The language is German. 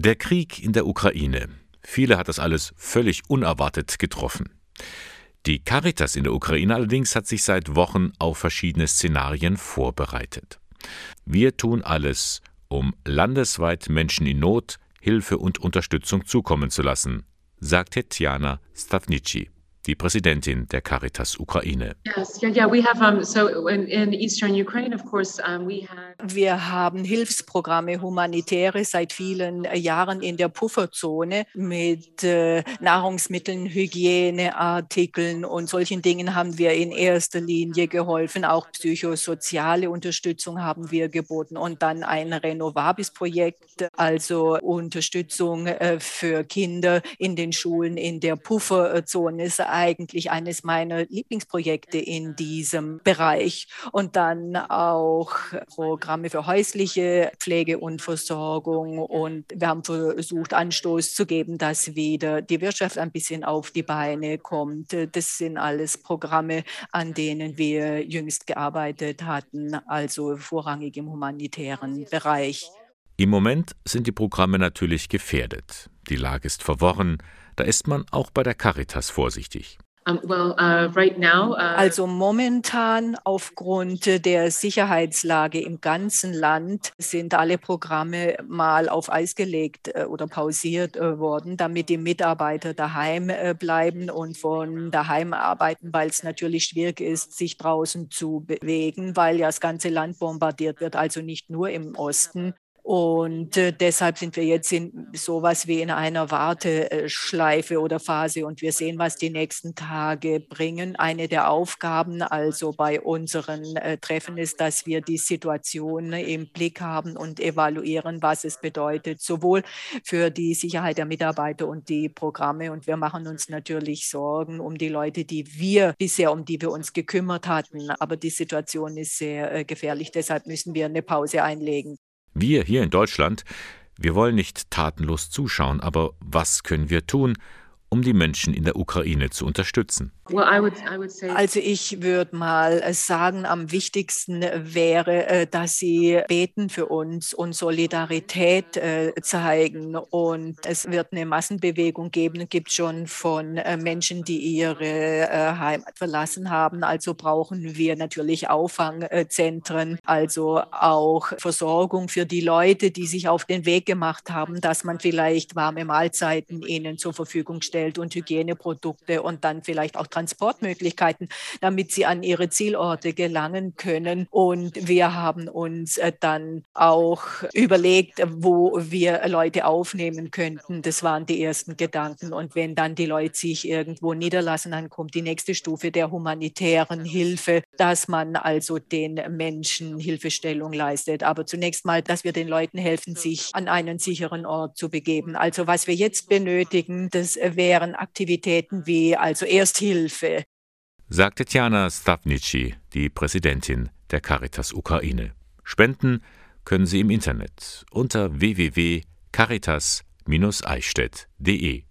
Der Krieg in der Ukraine. Viele hat das alles völlig unerwartet getroffen. Die Caritas in der Ukraine allerdings hat sich seit Wochen auf verschiedene Szenarien vorbereitet. Wir tun alles, um landesweit Menschen in Not Hilfe und Unterstützung zukommen zu lassen, sagt Tetjana Stavnici die Präsidentin der Caritas Ukraine. Wir haben Hilfsprogramme, humanitäre, seit vielen Jahren in der Pufferzone mit äh, Nahrungsmitteln, Hygieneartikeln und solchen Dingen haben wir in erster Linie geholfen. Auch psychosoziale Unterstützung haben wir geboten und dann ein Renovabis-Projekt, also Unterstützung äh, für Kinder in den Schulen in der Pufferzone ist eigentlich eines meiner Lieblingsprojekte in diesem Bereich. Und dann auch Programme für häusliche Pflege und Versorgung. Und wir haben versucht, Anstoß zu geben, dass wieder die Wirtschaft ein bisschen auf die Beine kommt. Das sind alles Programme, an denen wir jüngst gearbeitet hatten, also vorrangig im humanitären Bereich. Im Moment sind die Programme natürlich gefährdet. Die Lage ist verworren, da ist man auch bei der Caritas vorsichtig. Uh, uh, also momentan aufgrund der Sicherheitslage im ganzen Land sind alle Programme mal auf Eis gelegt äh, oder pausiert äh, worden, damit die Mitarbeiter daheim äh, bleiben und von daheim arbeiten, weil es natürlich schwierig ist, sich draußen zu bewegen, weil ja das ganze Land bombardiert wird, also nicht nur im Osten. Und äh, deshalb sind wir jetzt in sowas wie in einer Warteschleife oder Phase und wir sehen, was die nächsten Tage bringen. Eine der Aufgaben also bei unseren äh, Treffen ist, dass wir die Situation im Blick haben und evaluieren, was es bedeutet, sowohl für die Sicherheit der Mitarbeiter und die Programme. Und wir machen uns natürlich Sorgen um die Leute, die wir bisher, um die wir uns gekümmert hatten. Aber die Situation ist sehr äh, gefährlich. Deshalb müssen wir eine Pause einlegen. Wir hier in Deutschland, wir wollen nicht tatenlos zuschauen, aber was können wir tun, um die Menschen in der Ukraine zu unterstützen? Also ich würde mal sagen, am wichtigsten wäre, äh, dass Sie beten für uns und Solidarität äh, zeigen. Und es wird eine Massenbewegung geben, gibt schon von äh, Menschen, die ihre Heimat verlassen haben. Also brauchen wir natürlich Auffangzentren, also auch Versorgung für die Leute, die sich auf den Weg gemacht haben, dass man vielleicht warme Mahlzeiten ihnen zur Verfügung stellt und Hygieneprodukte und dann vielleicht auch Transportmöglichkeiten, damit sie an ihre Zielorte gelangen können. Und wir haben uns äh, dann auch überlegt, wo wir Leute aufnehmen könnten. Das waren die ersten Gedanken. Und wenn dann die Leute sich irgendwo niederlassen, dann kommt die nächste Stufe der humanitären Hilfe, dass man also den Menschen Hilfestellung leistet. Aber zunächst mal, dass wir den Leuten helfen, sich an einen sicheren Ort zu begeben. Also was wir jetzt benötigen, das wären Aktivitäten wie also Ersthilfe, Hilfe, sagt Tetjana Stavnici, die Präsidentin der Caritas Ukraine. Spenden können Sie im Internet unter www.caritas-eichstätt.de.